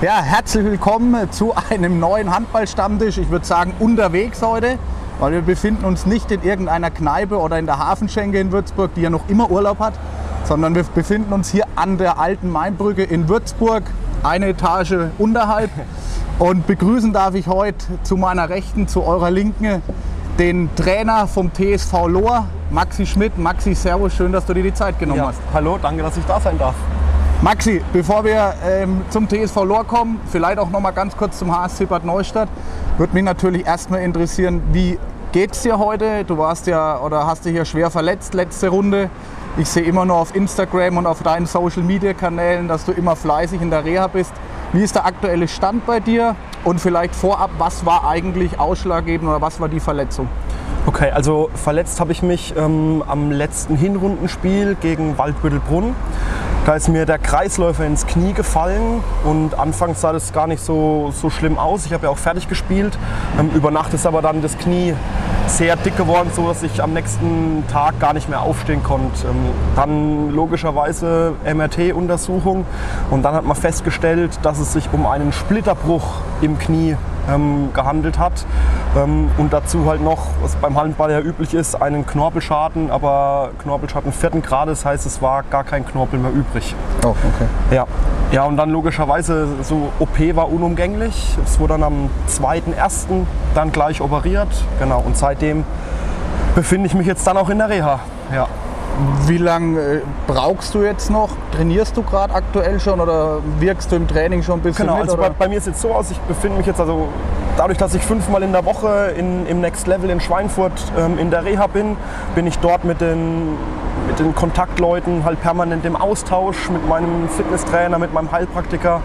Ja, herzlich willkommen zu einem neuen Handballstammtisch. Ich würde sagen unterwegs heute, weil wir befinden uns nicht in irgendeiner Kneipe oder in der Hafenschenke in Würzburg, die ja noch immer Urlaub hat, sondern wir befinden uns hier an der alten Mainbrücke in Würzburg, eine Etage unterhalb. Und begrüßen darf ich heute zu meiner Rechten, zu eurer Linken, den Trainer vom TSV Lohr, Maxi Schmidt. Maxi, Servus, schön, dass du dir die Zeit genommen Ja, hast. hallo, danke, dass ich da sein darf. Maxi, bevor wir ähm, zum TSV Lohr kommen, vielleicht auch noch mal ganz kurz zum HSC Bad Neustadt, würde mich natürlich erstmal interessieren, wie geht's dir heute? Du warst ja oder hast dich ja schwer verletzt letzte Runde. Ich sehe immer nur auf Instagram und auf deinen Social Media Kanälen, dass du immer fleißig in der Reha bist. Wie ist der aktuelle Stand bei dir? Und vielleicht vorab, was war eigentlich ausschlaggebend oder was war die Verletzung? Okay, also verletzt habe ich mich ähm, am letzten Hinrundenspiel gegen Waldbüttelbrunn. Da ist mir der Kreisläufer ins Knie gefallen und anfangs sah das gar nicht so, so schlimm aus. Ich habe ja auch fertig gespielt. Ähm, über Nacht ist aber dann das Knie sehr dick geworden, so dass ich am nächsten Tag gar nicht mehr aufstehen konnte. Ähm, dann logischerweise MRT-Untersuchung und dann hat man festgestellt, dass es sich um einen Splitterbruch im Knie ähm, gehandelt hat. Ähm, und dazu halt noch, was beim Handball ja üblich ist, einen Knorpelschaden, aber Knorpelschaden vierten Grades heißt, es war gar kein Knorpel mehr übrig. Oh, okay. Ja. Ja, und dann logischerweise, so OP war unumgänglich. Es wurde dann am 2.1. dann gleich operiert. Genau, und seitdem befinde ich mich jetzt dann auch in der Reha. Ja. Wie lange äh, brauchst du jetzt noch? Trainierst du gerade aktuell schon oder wirkst du im Training schon ein bisschen Genau, mit? also bei, bei mir ist jetzt so aus, ich befinde mich jetzt also dadurch, dass ich fünfmal in der Woche in, im Next Level in Schweinfurt ähm, in der Reha bin, bin ich dort mit den, mit den Kontaktleuten halt permanent im Austausch mit meinem Fitnesstrainer, mit meinem Heilpraktiker,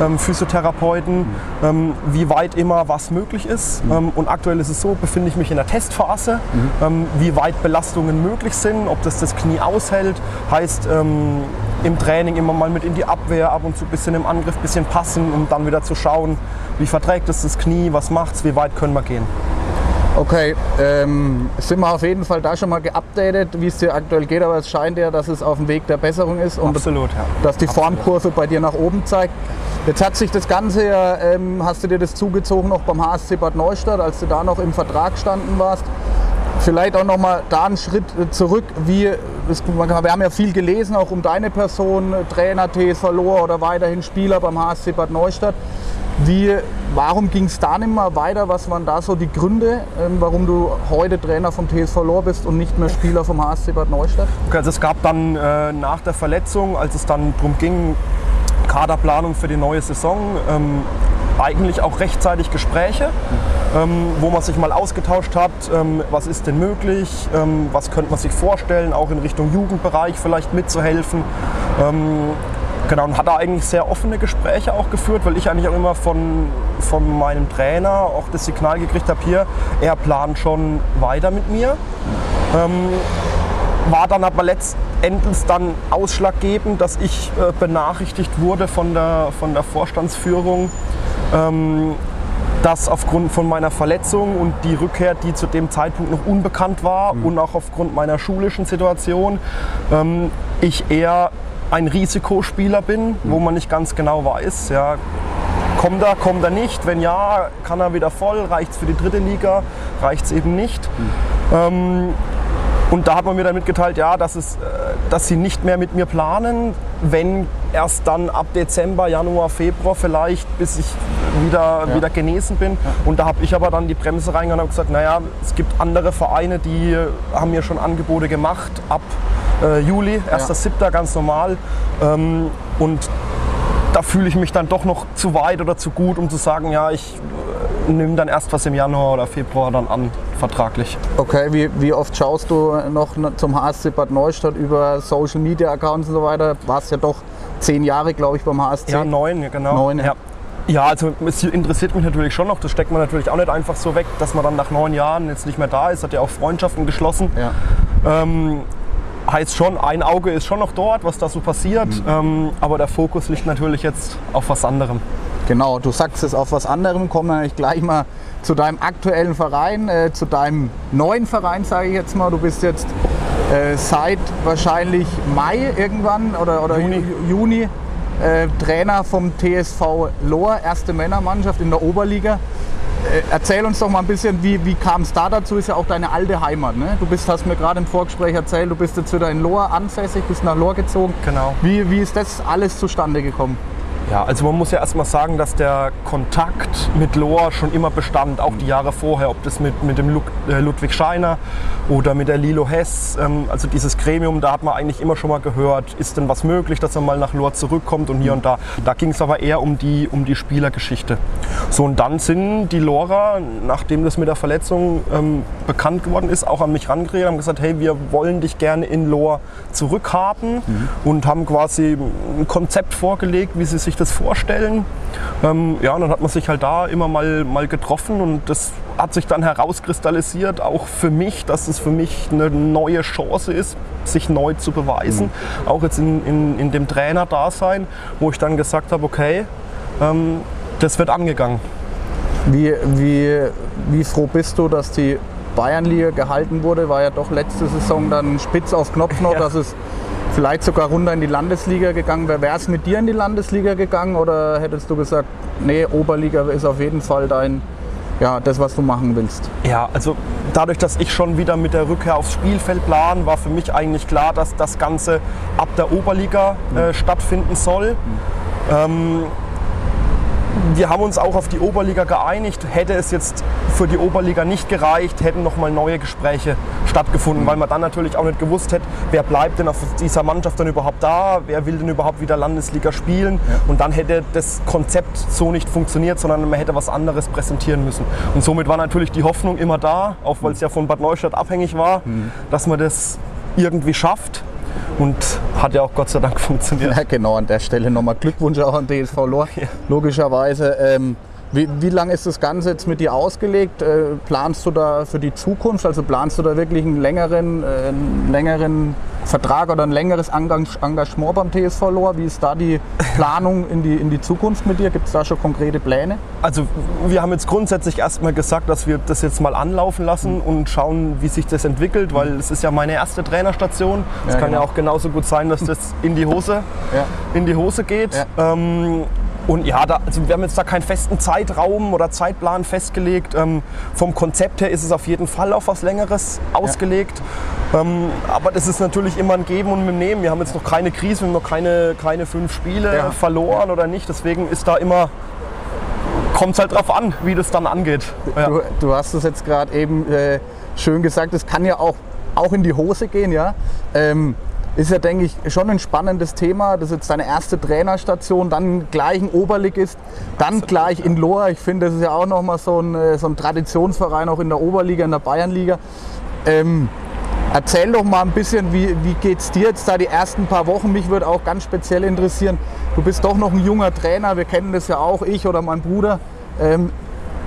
ähm, Physiotherapeuten, ähm, wie weit immer was möglich ist. Ähm, und aktuell ist es so, befinde ich mich in der Testphase, ähm, wie weit Belastungen möglich sind, ob das das Knie aushält, heißt ähm, im Training immer mal mit in die Abwehr, ab und zu ein bisschen im Angriff, ein bisschen passen, um dann wieder zu schauen, wie verträgt es das Knie, was macht's, wie weit können wir gehen. Okay, ähm, sind wir auf jeden Fall da schon mal geupdatet, wie es dir aktuell geht, aber es scheint ja, dass es auf dem Weg der Besserung ist und Absolut, ja. dass die Formkurve bei dir nach oben zeigt. Jetzt hat sich das Ganze ja, ähm, hast du dir das zugezogen noch beim HSC Bad Neustadt, als du da noch im Vertrag standen warst. Vielleicht auch noch mal da einen Schritt äh, zurück. Wie, wir haben ja viel gelesen, auch um deine Person, Trainer TSV Lohr oder weiterhin Spieler beim HSC Bad Neustadt. Wie, warum ging es da nicht mehr weiter? Was waren da so die Gründe, ähm, warum du heute Trainer vom TSV Lohr bist und nicht mehr Spieler vom HSC Bad Neustadt? Okay, also es gab dann äh, nach der Verletzung, als es dann darum ging, Kaderplanung für die neue Saison, ähm, eigentlich auch rechtzeitig Gespräche, ähm, wo man sich mal ausgetauscht hat, ähm, was ist denn möglich, ähm, was könnte man sich vorstellen, auch in Richtung Jugendbereich vielleicht mitzuhelfen. Genau, und hat da eigentlich sehr offene Gespräche auch geführt, weil ich eigentlich auch immer von, von meinem Trainer auch das Signal gekriegt habe, hier, er plant schon weiter mit mir. Ähm, war dann aber letztendlich dann ausschlaggebend, dass ich äh, benachrichtigt wurde von der, von der Vorstandsführung, ähm, dass aufgrund von meiner Verletzung und die Rückkehr, die zu dem Zeitpunkt noch unbekannt war und auch aufgrund meiner schulischen Situation, ähm, ich eher ein Risikospieler bin, wo man nicht ganz genau weiß, ja, kommt er, kommt er nicht, wenn ja, kann er wieder voll, reicht es für die dritte Liga, reicht es eben nicht. Ähm, und da hat man mir dann mitgeteilt, ja, dass, es, äh, dass sie nicht mehr mit mir planen, wenn erst dann ab Dezember, Januar, Februar vielleicht, bis ich wieder, wieder genesen bin. Und da habe ich aber dann die Bremse reingegangen und gesagt, naja, es gibt andere Vereine, die haben mir schon Angebote gemacht ab äh, Juli, 1.7. ganz normal. Ähm, und da fühle ich mich dann doch noch zu weit oder zu gut, um zu sagen, ja, ich äh, nehme dann erst was im Januar oder Februar dann an, vertraglich. Okay, wie, wie oft schaust du noch zum HSC Bad Neustadt über Social Media Accounts und so weiter? Warst ja doch zehn Jahre, glaube ich, beim HSC. Ja, neun, ja, genau. Neun, ja. ja. Ja, also es interessiert mich natürlich schon noch. Das steckt man natürlich auch nicht einfach so weg, dass man dann nach neun Jahren jetzt nicht mehr da ist. Hat ja auch Freundschaften geschlossen. Ja. Ähm, heißt schon, ein Auge ist schon noch dort, was da so passiert. Mhm. Ähm, aber der Fokus liegt natürlich jetzt auf was anderem. Genau, du sagst es auf was anderem. Kommen wir eigentlich gleich mal zu deinem aktuellen Verein, äh, zu deinem neuen Verein, sage ich jetzt mal. Du bist jetzt äh, seit wahrscheinlich Mai irgendwann oder, oder Juni. Juni äh, Trainer vom TSV Lohr, erste Männermannschaft in der Oberliga. Äh, erzähl uns doch mal ein bisschen, wie, wie kam es da dazu? Ist ja auch deine alte Heimat. Ne? Du bist, hast mir gerade im Vorgespräch erzählt, du bist jetzt wieder in Lohr ansässig, bist nach Lohr gezogen. Genau. Wie, wie ist das alles zustande gekommen? Ja, also man muss ja erstmal sagen, dass der Kontakt mit Lohr schon immer bestand, auch die Jahre vorher, ob das mit, mit dem äh, Ludwig Scheiner oder mit der Lilo Hess, ähm, also dieses Gremium, da hat man eigentlich immer schon mal gehört, ist denn was möglich, dass er mal nach Lohr zurückkommt und hier und da. Da ging es aber eher um die, um die Spielergeschichte. So und dann sind die Lorer, nachdem das mit der Verletzung ähm, bekannt geworden ist, auch an mich rangeredet, haben gesagt, hey, wir wollen dich gerne in Lohr zurückhaben mhm. und haben quasi ein Konzept vorgelegt, wie sie sich sich das vorstellen. Ähm, ja, und dann hat man sich halt da immer mal, mal getroffen und das hat sich dann herauskristallisiert, auch für mich, dass es für mich eine neue Chance ist, sich neu zu beweisen. Mhm. Auch jetzt in, in, in dem Trainer-Dasein, wo ich dann gesagt habe, okay, ähm, das wird angegangen. Wie, wie, wie froh bist du, dass die Bayernliga gehalten wurde? War ja doch letzte Saison dann spitz auf Knopf noch, ja. dass es vielleicht sogar runter in die Landesliga gegangen wäre. Wäre es mit dir in die Landesliga gegangen oder hättest du gesagt, nee, Oberliga ist auf jeden Fall dein, ja, das, was du machen willst? Ja, also dadurch, dass ich schon wieder mit der Rückkehr aufs Spielfeld plan, war für mich eigentlich klar, dass das Ganze ab der Oberliga äh, mhm. stattfinden soll. Mhm. Ähm, wir haben uns auch auf die Oberliga geeinigt. Hätte es jetzt für die Oberliga nicht gereicht, hätten nochmal neue Gespräche stattgefunden, mhm. weil man dann natürlich auch nicht gewusst hätte, wer bleibt denn auf dieser Mannschaft dann überhaupt da, wer will denn überhaupt wieder Landesliga spielen. Ja. Und dann hätte das Konzept so nicht funktioniert, sondern man hätte was anderes präsentieren müssen. Und somit war natürlich die Hoffnung immer da, auch weil es ja von Bad Neustadt abhängig war, mhm. dass man das irgendwie schafft. Und hat ja auch Gott sei Dank funktioniert. Ja, genau, an der Stelle nochmal Glückwunsch auch an DSV Lohr. Ja. Logischerweise. Ähm, wie, wie lange ist das Ganze jetzt mit dir ausgelegt? Äh, planst du da für die Zukunft? Also planst du da wirklich einen längeren, äh, einen längeren Vertrag oder ein längeres Engagement beim TSV Lohr? Wie ist da die Planung in die, in die Zukunft mit dir? Gibt es da schon konkrete Pläne? Also wir haben jetzt grundsätzlich erstmal gesagt, dass wir das jetzt mal anlaufen lassen mhm. und schauen, wie sich das entwickelt, weil es ist ja meine erste Trainerstation. Es ja, kann genau. ja auch genauso gut sein, dass das in die Hose, ja. in die Hose geht. Ja. Ähm, und ja, da, also wir haben jetzt da keinen festen Zeitraum oder Zeitplan festgelegt. Ähm, vom Konzept her ist es auf jeden Fall auf was Längeres ausgelegt. Ja. Ähm, aber das ist natürlich immer ein Geben und ein Nehmen. Wir haben jetzt noch keine Krise, wir haben noch keine, keine fünf Spiele ja. verloren oder nicht. Deswegen ist da immer kommt es halt drauf an, wie das dann angeht. Ja. Du, du, hast es jetzt gerade eben äh, schön gesagt, es kann ja auch, auch in die Hose gehen, ja. Ähm, ist ja, denke ich, schon ein spannendes Thema. Das ist jetzt deine erste Trainerstation, dann gleich ein Oberligist, dann gleich in Lohr. Ich finde, das ist ja auch nochmal so ein, äh, so ein Traditionsverein, auch in der Oberliga, in der Bayernliga. Ähm, erzähl doch mal ein bisschen, wie, wie geht es dir jetzt da die ersten paar Wochen? Mich würde auch ganz speziell interessieren, du bist doch noch ein junger Trainer, wir kennen das ja auch, ich oder mein Bruder. Ähm,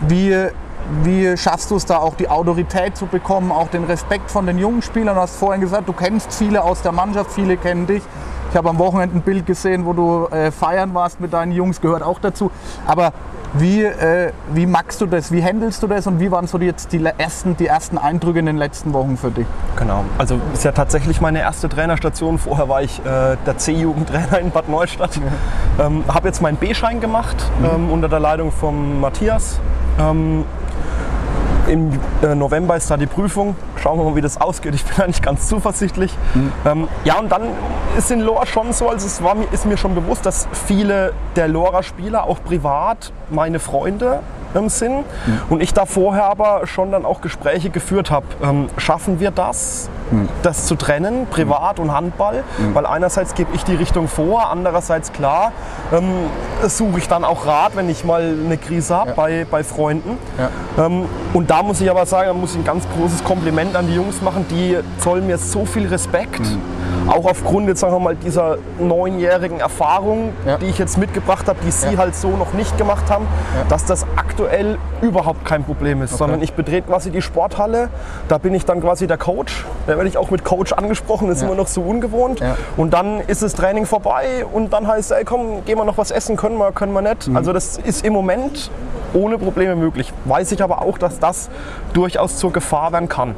wie, wie schaffst du es da auch die Autorität zu bekommen, auch den Respekt von den jungen Spielern? Du hast vorhin gesagt, du kennst viele aus der Mannschaft, viele kennen dich. Ich habe am Wochenende ein Bild gesehen, wo du äh, feiern warst mit deinen Jungs, gehört auch dazu. Aber wie, äh, wie magst du das? Wie handelst du das und wie waren so jetzt die ersten, die ersten Eindrücke in den letzten Wochen für dich? Genau, also ist ja tatsächlich meine erste Trainerstation. Vorher war ich äh, der C-Jugendtrainer in Bad Neustadt. Ja. Ähm, habe jetzt meinen B-Schein gemacht mhm. ähm, unter der Leitung von Matthias. Ähm, im äh, November ist da die Prüfung. Schauen wir mal, wie das ausgeht. Ich bin eigentlich ganz zuversichtlich. Mhm. Ähm, ja, und dann ist in Lora schon so, also es war, ist mir schon bewusst, dass viele der Lora-Spieler auch privat meine Freunde ähm, sind. Mhm. Und ich da vorher aber schon dann auch Gespräche geführt habe. Ähm, schaffen wir das? das zu trennen, Privat und Handball, weil einerseits gebe ich die Richtung vor, andererseits klar ähm, suche ich dann auch Rat, wenn ich mal eine Krise habe ja. bei, bei Freunden. Ja. Ähm, und da muss ich aber sagen, da muss ich ein ganz großes Kompliment an die Jungs machen, die zollen mir so viel Respekt. Auch aufgrund jetzt sagen wir mal dieser neunjährigen Erfahrung, ja. die ich jetzt mitgebracht habe, die sie ja. halt so noch nicht gemacht haben, ja. dass das aktuell überhaupt kein Problem ist, okay. sondern ich betrete quasi die Sporthalle, da bin ich dann quasi der Coach, da werde ich auch mit Coach angesprochen, das ist immer noch so ungewohnt und dann ist das Training vorbei und dann heißt es, ey komm, gehen wir noch was essen, können wir, können wir nicht. Mhm. Also das ist im Moment ohne Probleme möglich. Weiß ich aber auch, dass das durchaus zur Gefahr werden kann.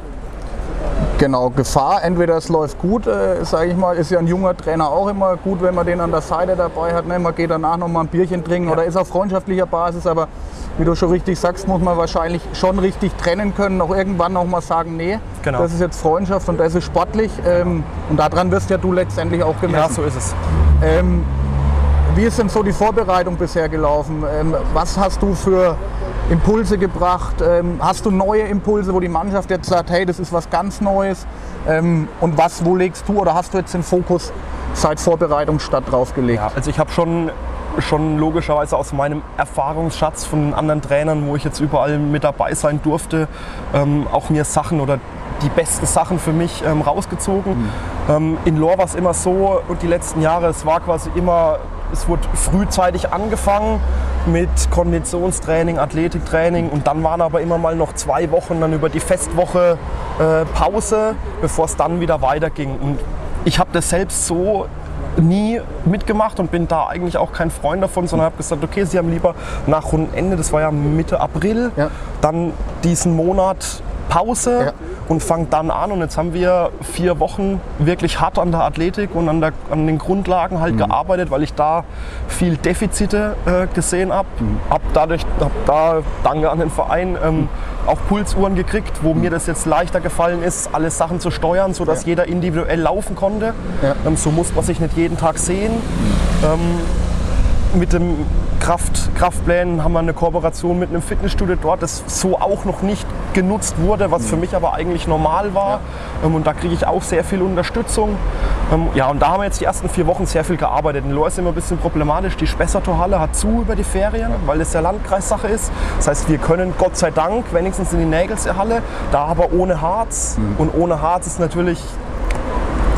Genau, Gefahr, entweder es läuft gut, äh, sage ich mal, ist ja ein junger Trainer auch immer gut, wenn man den an der Seite dabei hat. Ne? Man geht danach noch mal ein Bierchen trinken ja. oder ist auf freundschaftlicher Basis, aber wie du schon richtig sagst, muss man wahrscheinlich schon richtig trennen können, auch irgendwann noch mal sagen, nee, genau. das ist jetzt Freundschaft und das ist sportlich ähm, und daran wirst ja du letztendlich auch gemessen. Ja, so ist es. Ähm, wie ist denn so die Vorbereitung bisher gelaufen? Ähm, was hast du für Impulse gebracht? Ähm, hast du neue Impulse, wo die Mannschaft jetzt sagt, hey, das ist was ganz Neues? Ähm, und was, wo legst du oder hast du jetzt den Fokus seit Vorbereitungsstadt drauf gelegt? Ja, also ich habe schon schon logischerweise aus meinem Erfahrungsschatz von anderen Trainern, wo ich jetzt überall mit dabei sein durfte, ähm, auch mir Sachen oder die besten Sachen für mich ähm, rausgezogen. Mhm. Ähm, in Lohr war es immer so und die letzten Jahre, es war quasi immer, es wurde frühzeitig angefangen mit Konditionstraining, Athletiktraining und dann waren aber immer mal noch zwei Wochen dann über die Festwoche äh, Pause, bevor es dann wieder weiterging. Und ich habe das selbst so nie mitgemacht und bin da eigentlich auch kein Freund davon, sondern habe gesagt, okay, Sie haben lieber nach Rundenende, das war ja Mitte April, ja. dann diesen Monat Pause ja. und fangt dann an. Und jetzt haben wir vier Wochen wirklich hart an der Athletik und an, der, an den Grundlagen halt mhm. gearbeitet, weil ich da viel Defizite äh, gesehen habe. Mhm. Hab dadurch, hab da, danke an den Verein, ähm, auch Pulsuhren gekriegt, wo mhm. mir das jetzt leichter gefallen ist, alle Sachen zu steuern, sodass ja. jeder individuell laufen konnte. Ja. Ähm, so muss man sich nicht jeden Tag sehen. Mhm. Ähm, mit dem Kraft, Kraftplänen haben wir eine Kooperation mit einem Fitnessstudio dort, das so auch noch nicht genutzt wurde, was für mhm. mich aber eigentlich normal war. Ja. Ähm, und da kriege ich auch sehr viel Unterstützung. Ähm, ja, und da haben wir jetzt die ersten vier Wochen sehr viel gearbeitet. In Lohr ist immer ein bisschen problematisch. Die Spessartorhalle hat zu über die Ferien, weil es ja Landkreissache ist. Das heißt, wir können Gott sei Dank wenigstens in die Nägelser Halle, da aber ohne Harz. Mhm. Und ohne Harz ist natürlich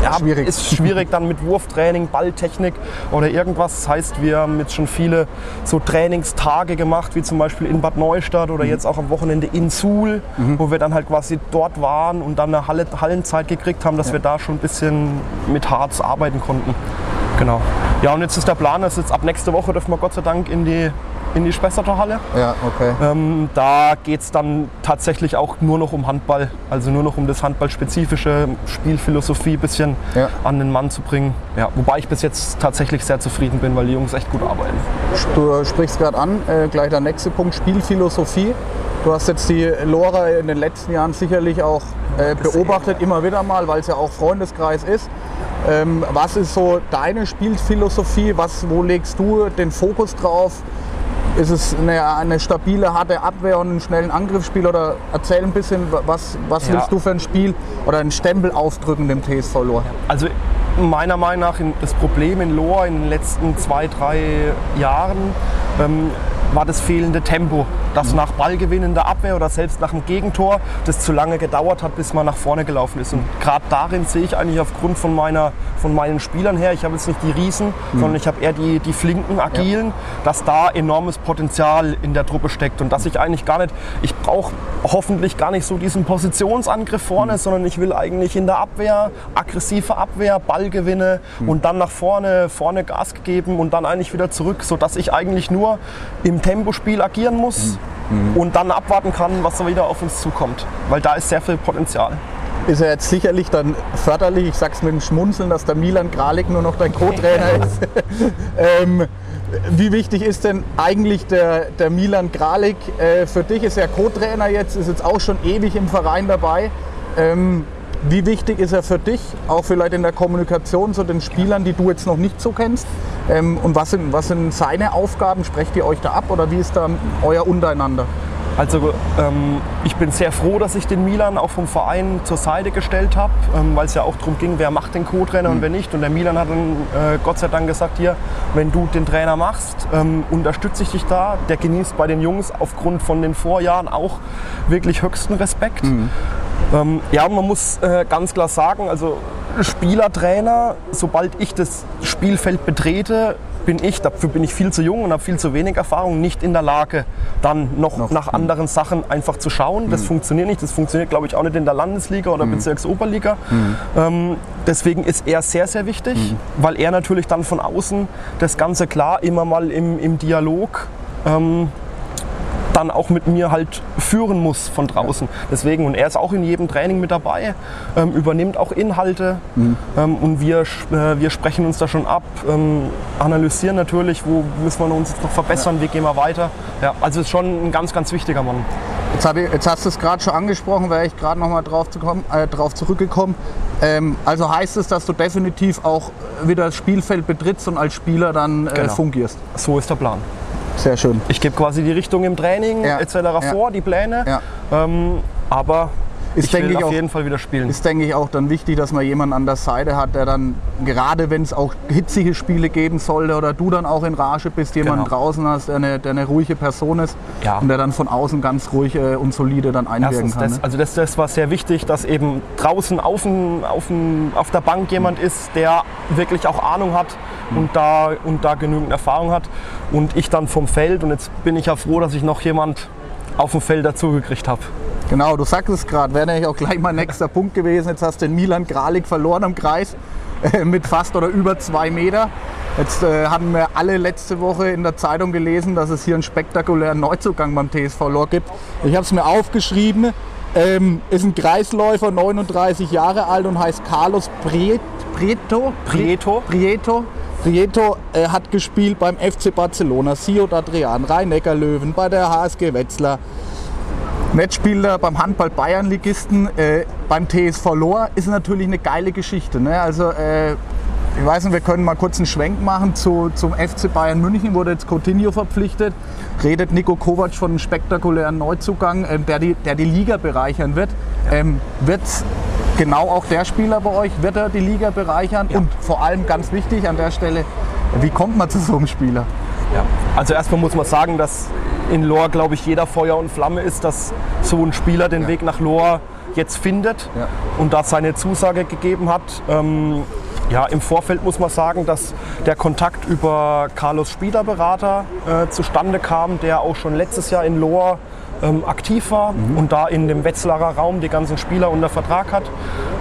ja, schwierig. ist schwierig dann mit Wurftraining, Balltechnik oder irgendwas. Das heißt, wir haben jetzt schon viele so Trainingstage gemacht, wie zum Beispiel in Bad Neustadt oder mhm. jetzt auch am Wochenende in Suhl, mhm. wo wir dann halt quasi dort waren und dann eine Halle, Hallenzeit gekriegt haben, dass ja. wir da schon ein bisschen mit Harz arbeiten konnten. Genau. Ja, und jetzt ist der Plan, dass jetzt ab nächste Woche dürfen wir Gott sei Dank in die in die Spessarterhalle. Ja, okay. Ähm, da geht es dann tatsächlich auch nur noch um Handball, also nur noch um das handballspezifische Spielphilosophie ein bisschen ja. an den Mann zu bringen. Ja, wobei ich bis jetzt tatsächlich sehr zufrieden bin, weil die Jungs echt gut arbeiten. Du sprichst gerade an, äh, gleich der nächste Punkt, Spielphilosophie. Du hast jetzt die Lora in den letzten Jahren sicherlich auch äh, beobachtet, immer wieder mal, weil es ja auch Freundeskreis ist. Ähm, was ist so deine Spielphilosophie? Was, wo legst du den Fokus drauf? Ist es eine, eine, stabile, harte Abwehr und einen schnellen Angriffsspiel? Oder erzähl ein bisschen, was, was ja. willst du für ein Spiel oder einen Stempel aufdrücken dem TSV Lohr? Also meiner Meinung nach das Problem in Lohr in den letzten zwei, drei Jahren ähm, war das fehlende Tempo. Dass nach Ballgewinn in der Abwehr oder selbst nach dem Gegentor das zu lange gedauert hat, bis man nach vorne gelaufen ist. Und gerade darin sehe ich eigentlich aufgrund von, meiner, von meinen Spielern her, ich habe jetzt nicht die Riesen, mhm. sondern ich habe eher die, die flinken, agilen, ja. dass da enormes Potenzial in der Truppe steckt. Und dass ich eigentlich gar nicht, ich brauche hoffentlich gar nicht so diesen Positionsangriff vorne, mhm. sondern ich will eigentlich in der Abwehr, aggressive Abwehr, Ballgewinne mhm. und dann nach vorne, vorne Gas geben und dann eigentlich wieder zurück, sodass ich eigentlich nur im Tempospiel agieren muss mhm. und dann abwarten kann, was da wieder auf uns zukommt. Weil da ist sehr viel Potenzial. Ist ja jetzt sicherlich dann förderlich, ich sag's mit dem Schmunzeln, dass der Milan Kralik nur noch dein Co-Trainer ist. ähm, wie wichtig ist denn eigentlich der, der Milan Kralik äh, für dich? Ist er Co-Trainer jetzt, ist jetzt auch schon ewig im Verein dabei. Ähm, wie wichtig ist er für dich, auch vielleicht in der Kommunikation zu den Spielern, die du jetzt noch nicht so kennst? Ähm, und was sind, was sind seine Aufgaben? Sprecht ihr euch da ab oder wie ist da euer untereinander? Also ähm, ich bin sehr froh, dass ich den Milan auch vom Verein zur Seite gestellt habe, ähm, weil es ja auch darum ging, wer macht den Co-Trainer mhm. und wer nicht. Und der Milan hat dann äh, Gott sei Dank gesagt, hier, wenn du den Trainer machst, ähm, unterstütze ich dich da. Der genießt bei den Jungs aufgrund von den Vorjahren auch wirklich höchsten Respekt. Mhm. Ähm, ja, man muss äh, ganz klar sagen, also Spieler, Trainer, sobald ich das Spielfeld betrete, bin ich, dafür bin ich viel zu jung und habe viel zu wenig Erfahrung, nicht in der Lage, dann noch, noch nach anderen Sachen einfach zu schauen. Das mhm. funktioniert nicht. Das funktioniert, glaube ich, auch nicht in der Landesliga oder mhm. Bezirksoberliga. Mhm. Ähm, deswegen ist er sehr, sehr wichtig, weil er natürlich dann von außen das Ganze klar immer mal im, im Dialog ähm, dann auch mit mir halt führen muss von draußen. Deswegen, und er ist auch in jedem Training mit dabei, ähm, übernimmt auch Inhalte Mhm. ähm, und wir, äh, wir sprechen uns da schon ab, ähm, analysieren natürlich, wo müssen wir uns jetzt noch verbessern, wie gehen wir weiter. Ja, also ist schon ein ganz, ganz wichtiger Mann. Jetzt, ich, jetzt hast du es gerade schon angesprochen, wäre ich gerade noch mal drauf, zu kommen, äh, drauf zurückgekommen. Ähm, also heißt es, dass du definitiv auch wieder das Spielfeld betrittst und als Spieler dann äh, Genau. fungierst. So ist der Plan. Sehr schön. Ich gebe quasi die Richtung im Training Ja, etc. vor, die Pläne, ähm, aber Ist, ich will denke ich, auf auch, jeden Fall wieder spielen. ist, denke ich, auch dann wichtig, dass man jemanden an der Seite hat, der dann, gerade wenn es auch hitzige Spiele geben sollte oder du dann auch in Rage bist, jemanden Genau. draußen hast, der eine, der eine ruhige Person ist Ja. und der dann von außen ganz ruhig äh, und solide dann einwirken Erstens, kann. das, ne? also das, das war sehr wichtig, dass eben draußen auf, dem, auf, dem, auf der Bank jemand ist, der wirklich auch Ahnung hat und, da, und da genügend Erfahrung hat. Und ich dann vom Feld. Und jetzt bin ich ja froh, dass ich noch jemand auf dem Feld dazugekriegt habe. Genau, du sagst es gerade, wäre nämlich auch gleich mein nächster Punkt gewesen. Jetzt hast du den Milan Gralik verloren am Kreis äh, mit fast oder über zwei Meter. Jetzt äh, hatten wir alle letzte Woche in der Zeitung gelesen, dass es hier einen spektakulären Neuzugang beim TSV Lor gibt. Ich habe es mir aufgeschrieben. Ähm, ist ein Kreisläufer, 39 Jahre alt und heißt Carlos Priet, Prieto. Prieto. Prieto. Prieto äh, hat gespielt beim FC Barcelona, Ciudad Adrian, Rhein-Neckar-Löwen, bei der HSG Wetzlar. Netzspieler beim Handball Bayern-Ligisten, äh, beim TSV Lohr ist natürlich eine geile Geschichte. Ne? Also, äh, ich weiß nicht, wir können mal kurz einen Schwenk machen zu, zum FC Bayern München, wurde jetzt Coutinho verpflichtet. Redet Nico Kovac von einem spektakulären Neuzugang, ähm, der, die, der die Liga bereichern wird. Ähm, wird genau auch der Spieler bei euch, wird er die Liga bereichern? Und vor allem ganz wichtig an der Stelle, wie kommt man zu so einem Spieler? Ja. Also erstmal muss man sagen, dass in Lohr, glaube ich, jeder Feuer und Flamme ist, dass so ein Spieler den Ja. Weg nach Lohr jetzt findet Ja. und da seine Zusage gegeben hat. Ähm, ja, im Vorfeld muss man sagen, dass der Kontakt über Carlos Spielerberater äh, zustande kam, der auch schon letztes Jahr in Lohr ähm, aktiv war und da in dem Wetzlarer Raum die ganzen Spieler unter Vertrag hat.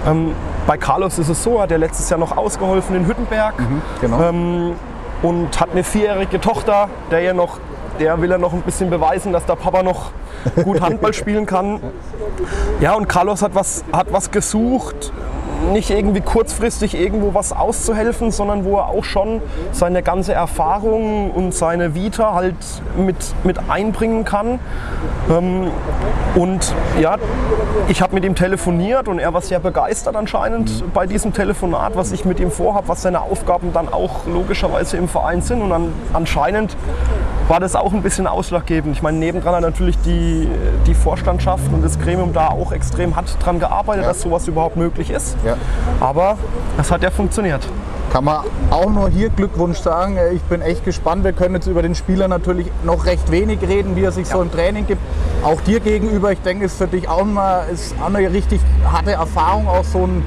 Ähm, bei Carlos ist es so, hat er letztes Jahr noch ausgeholfen in Hüttenberg Genau. ähm, und hat eine vierjährige Tochter, der ja noch, der will er noch ein bisschen beweisen, dass der Papa noch gut Handball spielen kann. Ja, und Carlos hat was, hat was gesucht, nicht irgendwie kurzfristig irgendwo was auszuhelfen, sondern wo er auch schon seine ganze Erfahrung und seine Vita halt mit, mit einbringen kann. Ähm, und ja, ich habe mit ihm telefoniert und er war sehr begeistert anscheinend bei diesem Telefonat, was ich mit ihm vorhabe, was seine Aufgaben dann auch logischerweise im Verein sind. Und dann anscheinend war das auch ein bisschen ausschlaggebend. Ich meine, nebendran hat natürlich die, die Vorstandschaft und das Gremium da auch extrem hart dran gearbeitet, Ja. dass sowas überhaupt möglich ist. Ja. Aber es hat ja funktioniert. Kann man auch nur hier Glückwunsch sagen. Äh, Ich bin echt gespannt. Wir können jetzt über den Spieler natürlich noch recht wenig reden, wie er sich so im Training gibt. Auch dir gegenüber, ich denke, ist für dich auch mal ist auch eine richtig harte Erfahrung, auch so ein,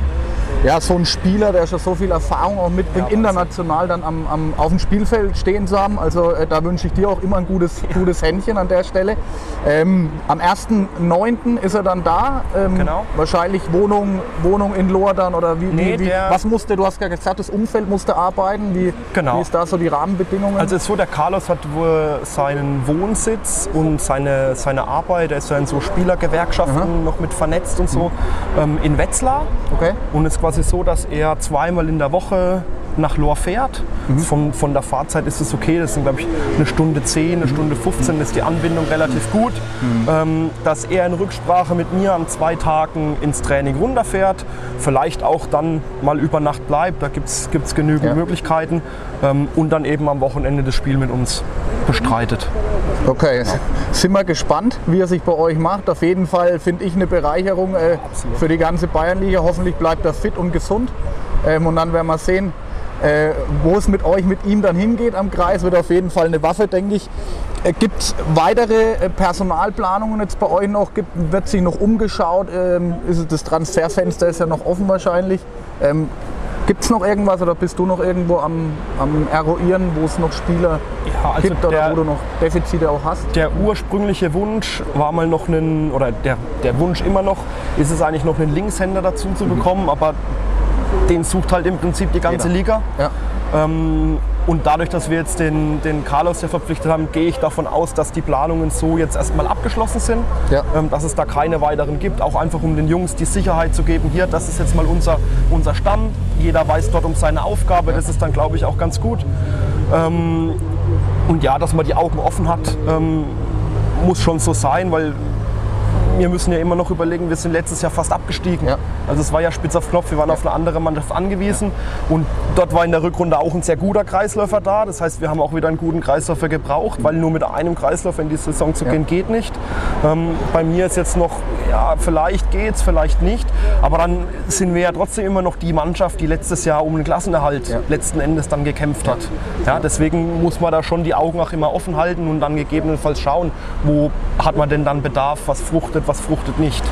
ja, so ein Spieler, der schon so viel Erfahrung auch mitbringt, international dann am, am, auf dem Spielfeld stehen zu haben. Also äh, da wünsche ich dir auch immer ein gutes, gutes Händchen an der Stelle. Ähm, am 1.9. ist er dann da. Ähm, Genau. Wahrscheinlich Wohnung, Wohnung in Lohr dann oder wie, Nee, wie, wie der- was musste, du hast ja gesagt, das Umfeld musste arbeiten. Wie, Genau. wie ist da so die Rahmenbedingungen? Also es ist so, der Carlos hat wohl seinen Wohnsitz und seine, seine Arbeit, er ist ja in so Spielergewerkschaften noch mit vernetzt und so, ähm, in Wetzlar. okay. Und es quasi so, dass er zweimal in der Woche nach Lohr fährt. Von, von der Fahrzeit ist es okay, das sind glaube ich eine Stunde 10, eine Stunde 15, ist die Anbindung relativ gut. Ähm, dass er in Rücksprache mit mir an zwei Tagen ins Training runterfährt, vielleicht auch dann mal über Nacht bleibt, da gibt es genügend Ja. Möglichkeiten ähm, und dann eben am Wochenende das Spiel mit uns bestreitet. Okay, sind wir gespannt, wie er sich bei euch macht. Auf jeden Fall finde ich eine Bereicherung äh, für die ganze Bayernliga. Hoffentlich bleibt er fit und gesund. Ähm, und dann werden wir sehen, äh, wo es mit euch, mit ihm dann hingeht am Kreis. Wird auf jeden Fall eine Waffe, denke ich. Äh, Gibt es weitere äh, Personalplanungen jetzt bei euch noch? Gibt, wird sich noch umgeschaut? Ähm, ist das Transferfenster ist ja noch offen wahrscheinlich. Ähm, Gibt es noch irgendwas oder bist du noch irgendwo am, am Eruieren, wo es noch Spieler Ja, also gibt oder der- wo du noch Defizite auch hast? Der ursprüngliche Wunsch war mal noch einen, oder der, der Wunsch immer noch, ist es eigentlich noch einen Linkshänder dazu zu bekommen, aber den sucht halt im Prinzip die ganze Jeder. Liga. Ja. Ähm, und dadurch, dass wir jetzt den, den Carlos hier verpflichtet haben, gehe ich davon aus, dass die Planungen so jetzt erstmal abgeschlossen sind, Ja. ähm, dass es da keine weiteren gibt. Auch einfach um den Jungs die Sicherheit zu geben, hier, das ist jetzt mal unser, unser Stamm. Jeder weiß dort um seine Aufgabe. Das ist dann, glaube ich, auch ganz gut. Ähm, und ja, dass man die Augen offen hat, ähm, muss schon so sein, weil wir müssen ja immer noch überlegen, wir sind letztes Jahr fast abgestiegen. Ja. Also es war ja spitz auf Knopf, wir waren auf eine andere Mannschaft angewiesen und dort war in der Rückrunde auch ein sehr guter Kreisläufer da. Das heißt, wir haben auch wieder einen guten Kreisläufer gebraucht, weil nur mit einem Kreisläufer in die Saison zu Ja. gehen geht nicht. Ähm, bei mir ist jetzt noch, ja, vielleicht geht's, vielleicht nicht, aber dann sind wir ja trotzdem immer noch die Mannschaft, die letztes Jahr um den Klassenerhalt Ja. letzten Endes dann gekämpft hat. Ja, deswegen muss man da schon die Augen auch immer offen halten und dann gegebenenfalls schauen, wo hat man denn dann Bedarf, was fruchtet, was fruchtet nicht.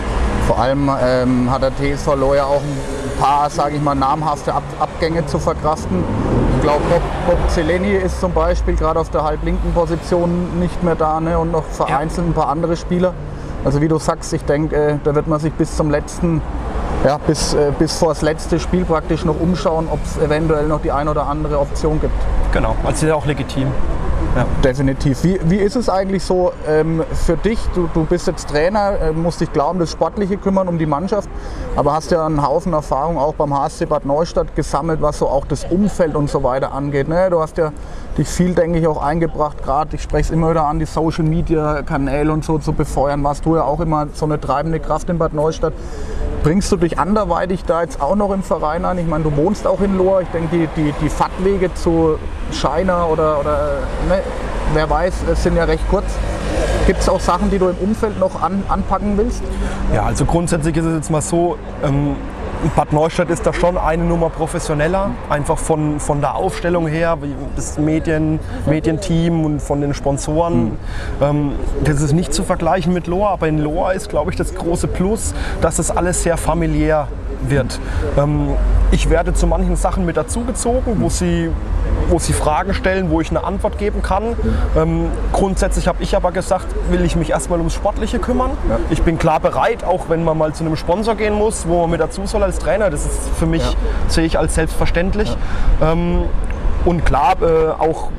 Vor allem ähm, hat der TSV Lohr ja auch ein paar, sage ich mal, namhafte Ab Abgänge zu verkraften. Ich glaube, Bob, Bob Zeleni ist zum Beispiel gerade auf der halblinken Position nicht mehr da ne? und noch vereinzelt ein paar andere Spieler. Also wie du sagst, ich denke, äh, da wird man sich bis zum letzten, ja, bis, äh, bis vor das letzte Spiel praktisch noch umschauen, ob es eventuell noch die ein oder andere Option gibt. Genau, also ist ja auch legitim. Definitiv. Wie, wie ist es eigentlich so ähm, für dich? Du, du bist jetzt Trainer, äh, musst dich klar um das Sportliche kümmern, um die Mannschaft, aber hast ja einen Haufen Erfahrung auch beim HSC Bad Neustadt gesammelt, was so auch das Umfeld und so weiter angeht. Ne? Du hast ja dich viel, denke ich, auch eingebracht, gerade ich spreche es immer wieder an, die Social Media Kanäle und so zu befeuern. Warst du ja auch immer so eine treibende Kraft in Bad Neustadt. Bringst du dich anderweitig da jetzt auch noch im Verein ein? Ich meine, du wohnst auch in Lohr. Ich denke, die, die, die Fahrtwege zu Scheiner oder, oder ne, wer weiß, es sind ja recht kurz. Gibt es auch Sachen, die du im Umfeld noch an, anpacken willst? Ja, also grundsätzlich ist es jetzt mal so, ähm, Bad Neustadt ist da schon eine Nummer professioneller, einfach von, von der Aufstellung her, das Medien, Medienteam und von den Sponsoren. Ähm, das ist nicht zu vergleichen mit Lohr, aber in Lohr ist, glaube ich, das große Plus, dass das alles sehr familiär wird. Ähm, ich werde zu manchen Sachen mit dazugezogen, wo sie, wo sie Fragen stellen, wo ich eine Antwort geben kann. Ähm, grundsätzlich habe ich aber gesagt, will ich mich erstmal ums Sportliche kümmern. Ich bin klar bereit, auch wenn man mal zu einem Sponsor gehen muss, wo man mit dazu soll als Trainer. Das ist für mich, Ja. sehe ich als selbstverständlich. Ähm, und klar, äh, auch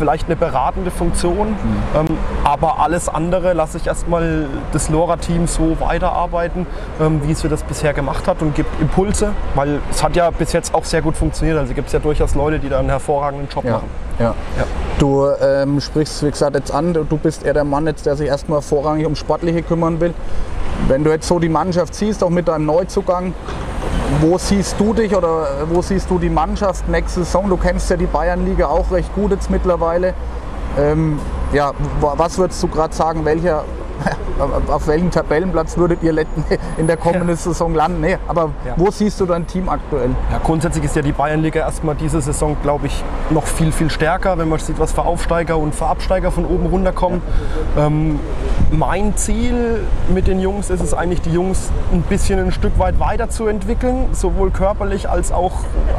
vielleicht eine beratende Funktion. Ähm, aber alles andere lasse ich erstmal das LoRa-Team so weiterarbeiten, ähm, wie es wir das bisher gemacht hat und gibt Impulse, weil es hat ja bis jetzt auch sehr gut funktioniert. Also gibt es ja durchaus Leute, die da einen hervorragenden Job Ja. machen. ja. Ja. Du ähm, sprichst, wie gesagt, jetzt an, du bist eher der Mann, jetzt, der sich erstmal vorrangig um Sportliche kümmern will. Wenn du jetzt so die Mannschaft siehst, auch mit deinem Neuzugang, wo siehst du dich oder wo siehst du die Mannschaft nächste Saison? Du kennst ja die Bayernliga auch recht gut jetzt mittlerweile. Ähm, ja, wa- was würdest du gerade sagen, welcher, auf welchem Tabellenplatz würdet ihr in der kommenden Saison landen? Nee, aber Ja. wo siehst du dein Team aktuell? Ja, grundsätzlich ist ja die Bayernliga erstmal diese Saison, glaube ich, noch viel, viel stärker, wenn man sieht, was für Aufsteiger und für Absteiger von oben runterkommen. Ähm, mein Ziel mit den Jungs ist es eigentlich, die Jungs ein bisschen ein Stück weit weiterzuentwickeln, sowohl körperlich als auch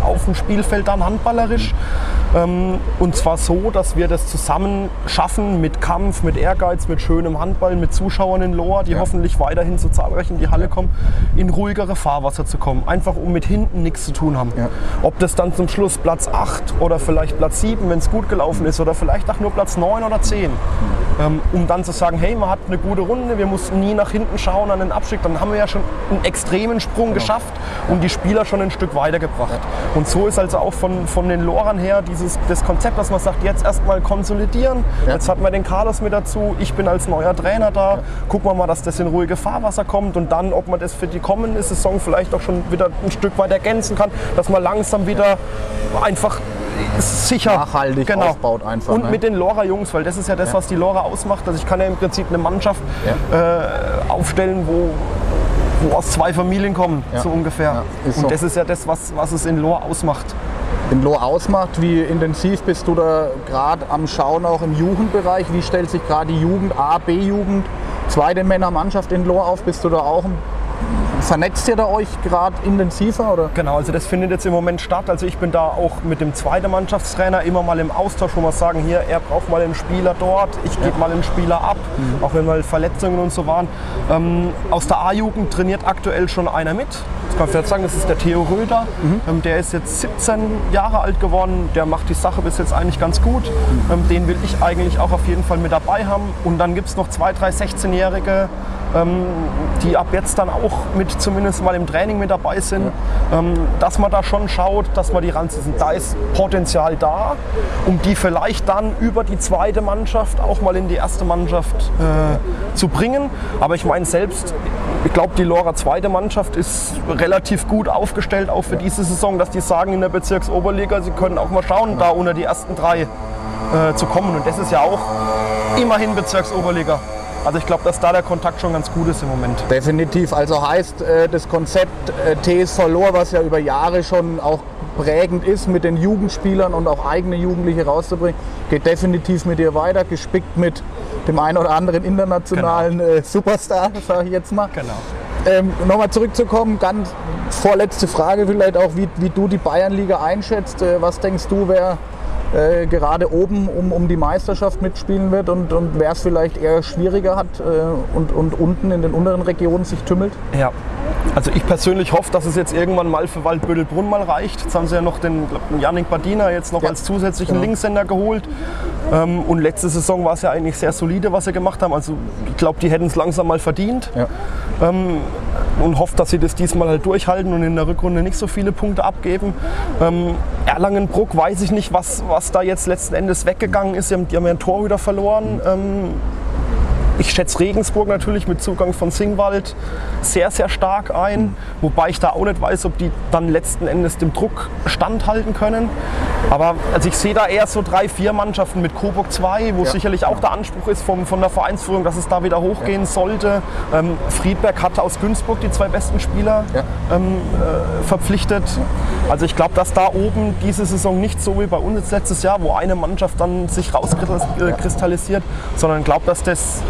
auf dem Spielfeld dann handballerisch. Ähm, und zwar so, dass wir das zusammen schaffen mit Kampf, mit Ehrgeiz, mit schönem Handball, mit Zuschauern in Lohr, die hoffentlich weiterhin so zahlreich in die Halle kommen, in ruhigere Fahrwasser zu kommen. Einfach um mit hinten nichts zu tun haben. Ja. Ob das dann zum Schluss Platz 8 oder vielleicht Platz 7, wenn es gut gelaufen ist, oder vielleicht auch nur Platz 9 oder 10. Ähm, um dann zu sagen, hey, man hat eine gute Runde, wir mussten nie nach hinten schauen an den Abstieg, dann haben wir ja schon einen extremen Sprung geschafft und die Spieler schon ein Stück weitergebracht. Und so ist also auch von, von den Lorern her dieses, das Konzept, dass man sagt, jetzt erstmal konsolidieren, Ja. jetzt hatten wir den Carlos mit dazu, ich bin als neuer Trainer da, gucken wir mal, dass das in ruhige Fahrwasser kommt und dann, ob man das für die kommende Saison vielleicht auch schon wieder ein Stück weit ergänzen kann, dass man langsam wieder einfach sicher Nachhaltig aufbaut einfach, Und ne? mit den Lora-Jungs, weil das ist ja das, was die Lora ausmacht. Also ich kann ja im Prinzip eine Mannschaft äh, aufstellen, wo, wo aus zwei Familien kommen, Ja. so ungefähr. Ja, und so. das ist ja das, was, was es in Lor ausmacht. in Lohr ausmacht. Wie intensiv bist du da gerade am Schauen auch im Jugendbereich? Wie stellt sich gerade die Jugend, A, B-Jugend, zweite Männermannschaft in Lohr auf? Bist du da auch Vernetzt ihr da euch gerade intensiver? Oder? Genau, also das findet jetzt im Moment statt. Also ich bin da auch mit dem zweiten Mannschaftstrainer immer mal im Austausch, wo wir sagen, hier, er braucht mal einen Spieler dort, ich gebe mal einen Spieler ab, auch wenn mal Verletzungen und so waren. Ähm, aus der A-Jugend trainiert aktuell schon einer mit, das kann ich vielleicht sagen, das ist der Theo Röder. Ähm, der ist jetzt 17 Jahre alt geworden. Der macht die Sache bis jetzt eigentlich ganz gut. Ähm, den will ich eigentlich auch auf jeden Fall mit dabei haben. Und dann gibt es noch zwei, drei 16-Jährige, ähm, die ab jetzt dann auch mit zumindest mal im Training mit dabei sind, ähm, dass man da schon schaut, dass man die ranziehen. Da ist Potenzial da, um die vielleicht dann über die zweite Mannschaft auch mal in die erste Mannschaft äh, zu bringen. Aber ich meine selbst, ich glaube, die Lora zweite Mannschaft ist relativ gut aufgestellt, auch für diese Saison, dass die sagen in der Bezirksoberliga, sie können auch mal schauen, da unter die ersten drei äh, zu kommen. Und das ist ja auch immerhin Bezirksoberliga. Also ich glaube, dass da der Kontakt schon ganz gut ist im Moment. Definitiv. Also heißt äh, das Konzept äh, TSV Lohr, was ja über Jahre schon auch prägend ist, mit den Jugendspielern und auch eigene Jugendliche rauszubringen, geht definitiv mit dir weiter, gespickt mit dem einen oder anderen internationalen äh, Superstar, sage ich jetzt mal. Genau. Ähm, Nochmal zurückzukommen, ganz vorletzte Frage vielleicht auch, wie, wie du die Bayernliga einschätzt. Was denkst du, wer äh, gerade oben um, um die Meisterschaft mitspielen wird und, und wer es vielleicht eher schwieriger hat äh, und, und unten in den unteren Regionen sich tümmelt? Ja. Also ich persönlich hoffe, dass es jetzt irgendwann mal für Waldbödelbrunn mal reicht. Jetzt haben sie ja noch den, Yannick Badina jetzt noch Ja. als zusätzlichen Genau. Linkshänder geholt. Ähm, und letzte Saison war es ja eigentlich sehr solide, was sie gemacht haben. Also ich glaube, die hätten es langsam mal verdient. Ja. Ähm, und hoffe, dass sie das diesmal halt durchhalten und in der Rückrunde nicht so viele Punkte abgeben. Ähm, Erlangenbruck weiß ich nicht, was, was da jetzt letzten Endes weggegangen ist. Die haben, die haben ja einen Torhüter verloren. Ähm, ich schätze Regensburg natürlich mit Zugang von Singwald sehr, sehr stark ein. Wobei ich da auch nicht weiß, ob die dann letzten Endes dem Druck standhalten können. Aber also ich sehe da eher so drei, vier Mannschaften mit Coburg 2, wo Ja. sicherlich auch der Anspruch ist vom, von der Vereinsführung, dass es da wieder hochgehen sollte. Ähm, Friedberg hatte aus Günzburg die zwei besten Spieler Ja. ähm, äh, verpflichtet. Also ich glaube, dass da oben diese Saison nicht so wie bei uns letztes Jahr, wo eine Mannschaft dann sich rauskristallisiert, sondern ich glaube, dass das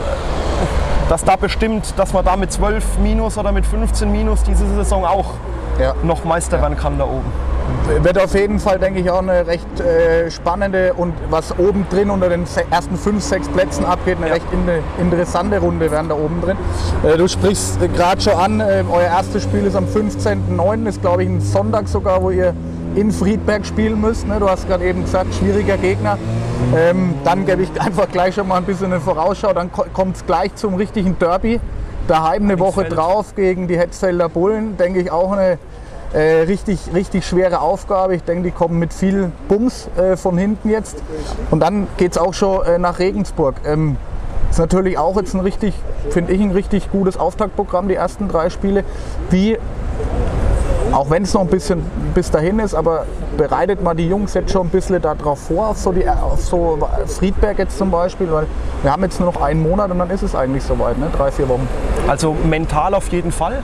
dass da bestimmt, dass man da mit 12 Minus oder mit 15 Minus diese Saison auch Ja. noch Meister werden kann da oben. Wird auf jeden Fall, denke ich, auch eine recht äh, spannende und was oben drin unter den ersten fünf, sechs Plätzen abgeht, eine Ja. recht in, interessante Runde werden da oben drin. Äh, du sprichst gerade schon an, äh, euer erstes Spiel ist am 15.09., ist glaube ich ein Sonntag sogar, wo ihr in Friedberg spielen müsst. Ne? Du hast gerade eben gesagt, schwieriger Gegner. Ähm, dann gebe ich einfach gleich schon mal ein bisschen eine Vorausschau, dann kommt es gleich zum richtigen Derby. Daheim eine Woche drauf gegen die Hetzfelder Bullen, denke ich auch eine äh, richtig, richtig schwere Aufgabe. Ich denke, die kommen mit viel Bums äh, von hinten jetzt. Und dann geht es auch schon äh, nach Regensburg. Ähm, ist natürlich auch jetzt ein richtig, finde ich, ein richtig gutes Auftaktprogramm, die ersten drei Spiele. Wie, auch wenn es noch ein bisschen bis dahin ist, aber bereitet mal die Jungs jetzt schon ein bisschen darauf vor, auf so, die, auf so Friedberg jetzt zum Beispiel, weil wir haben jetzt nur noch einen Monat und dann ist es eigentlich soweit, ne? drei, vier Wochen. Also mental auf jeden Fall.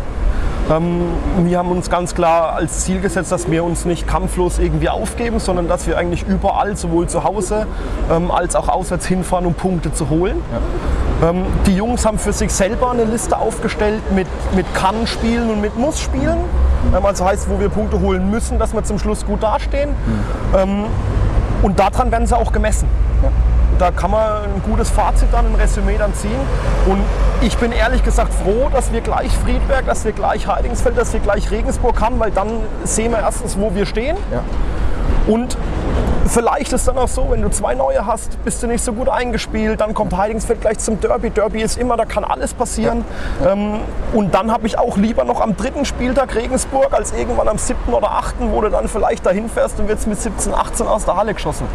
Ähm, wir haben uns ganz klar als Ziel gesetzt, dass wir uns nicht kampflos irgendwie aufgeben, sondern dass wir eigentlich überall, sowohl zu Hause ähm, als auch auswärts hinfahren, um Punkte zu holen. Ähm, die Jungs haben für sich selber eine Liste aufgestellt mit, mit kann spielen und mit muss spielen. Ähm, also heißt, wo wir Punkte holen müssen, dass wir zum Schluss gut dastehen. Ähm, und daran werden sie auch gemessen. Da kann man ein gutes Fazit dann, ein Resümee dann ziehen. Und ich bin ehrlich gesagt froh, dass wir gleich Friedberg, dass wir gleich Heidingsfeld, dass wir gleich Regensburg haben, weil dann sehen wir erstens, wo wir stehen. Ja. Und vielleicht ist dann auch so, wenn du zwei neue hast, bist du nicht so gut eingespielt, dann kommt Heidingsfeld gleich zum Derby. Derby ist immer, da kann alles passieren. Ähm, und dann habe ich auch lieber noch am dritten Spieltag Regensburg als irgendwann am siebten oder achten, wo du dann vielleicht dahin fährst und wirst mit 17, 18 aus der Halle geschossen.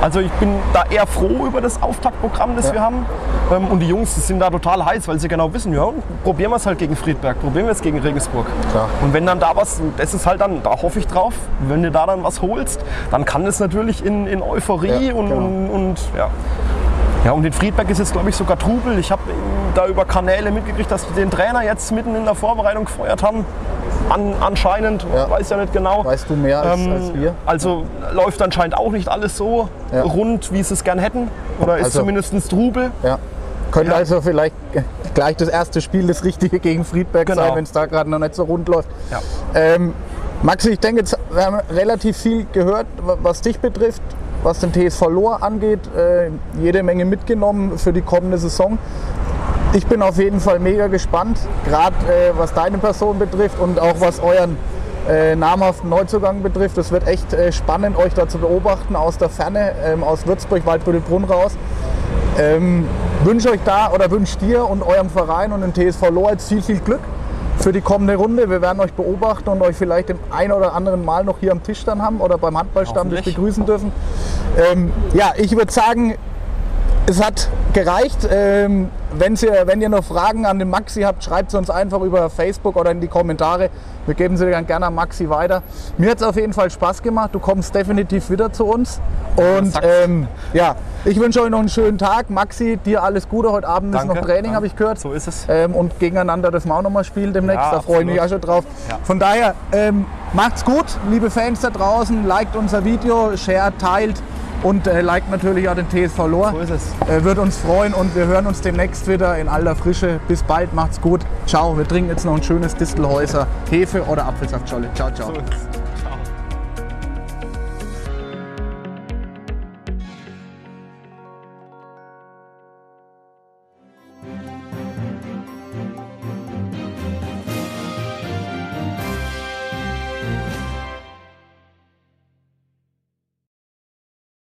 Also ich bin da eher froh über das Auftaktprogramm, das Ja. wir haben. Ähm, und die Jungs sind da total heiß, weil sie genau wissen, ja, probieren wir es halt gegen Friedberg, probieren wir es gegen Regensburg. Klar. Und wenn dann da was, das ist halt dann, da hoffe ich drauf, wenn du da dann was holst, dann kann es natürlich in, in Euphorie Ja, und, genau. und, und ja. Ja, und in Friedberg ist jetzt, glaube ich, sogar Trubel. Ich habe da über Kanäle mitgekriegt, dass die den Trainer jetzt mitten in der Vorbereitung gefeuert haben. An, anscheinend, Ja. weiß ja nicht genau. Weißt du mehr als, Ähm, als wir? Also läuft anscheinend auch nicht alles so Ja. rund, wie sie es gern hätten. Oder ist Also- zumindest Trubel. Ja. Könnte also vielleicht gleich das erste Spiel das Richtige gegen Friedberg Genau. sein, wenn es da gerade noch nicht so rund läuft. Ähm, Maxi, ich denke, jetzt, wir haben relativ viel gehört, wa- was dich betrifft, was den TSV Lohr angeht. Äh, jede Menge mitgenommen für die kommende Saison. Ich bin auf jeden Fall mega gespannt, gerade äh, was deine Person betrifft und auch was euren äh, namhaften Neuzugang betrifft. Es wird echt äh, spannend, euch da zu beobachten aus der Ferne, ähm, aus Würzburg, Waldbüttelbrunn raus. Ähm, wünsche euch da oder wünsche dir und eurem Verein und dem TSV Lohr viel, viel Glück für die kommende Runde. Wir werden euch beobachten und euch vielleicht im ein oder anderen Mal noch hier am Tisch dann haben oder beim Handballstammtisch begrüßen dürfen. Ähm, ja, ich würde sagen, es hat gereicht. Ähm, ihr, wenn ihr noch Fragen an den Maxi habt, schreibt es uns einfach über Facebook oder in die Kommentare. Wir geben sie dann gerne an Maxi weiter. Mir hat es auf jeden Fall Spaß gemacht. Du kommst definitiv wieder zu uns. Und ähm, ja, ich wünsche euch noch einen schönen Tag. Maxi, dir alles Gute. Heute Abend Danke. ist noch Training, habe ich gehört. So ist es. Ähm, und gegeneinander dürfen wir auch noch mal spielen demnächst. Ja, da freue ich mich auch schon drauf. Ja. Von daher, ähm, macht's gut, liebe Fans da draußen. Liked unser Video, share, teilt und äh, liked natürlich auch den TSV Lohr. So ist es. Äh, wird uns freuen und wir hören uns demnächst wieder in alter Frische. Bis bald, macht's gut. Ciao. Wir trinken jetzt noch ein schönes Distelhäuser Hefe oder Apfelsaftscholle. Ciao, ciao. So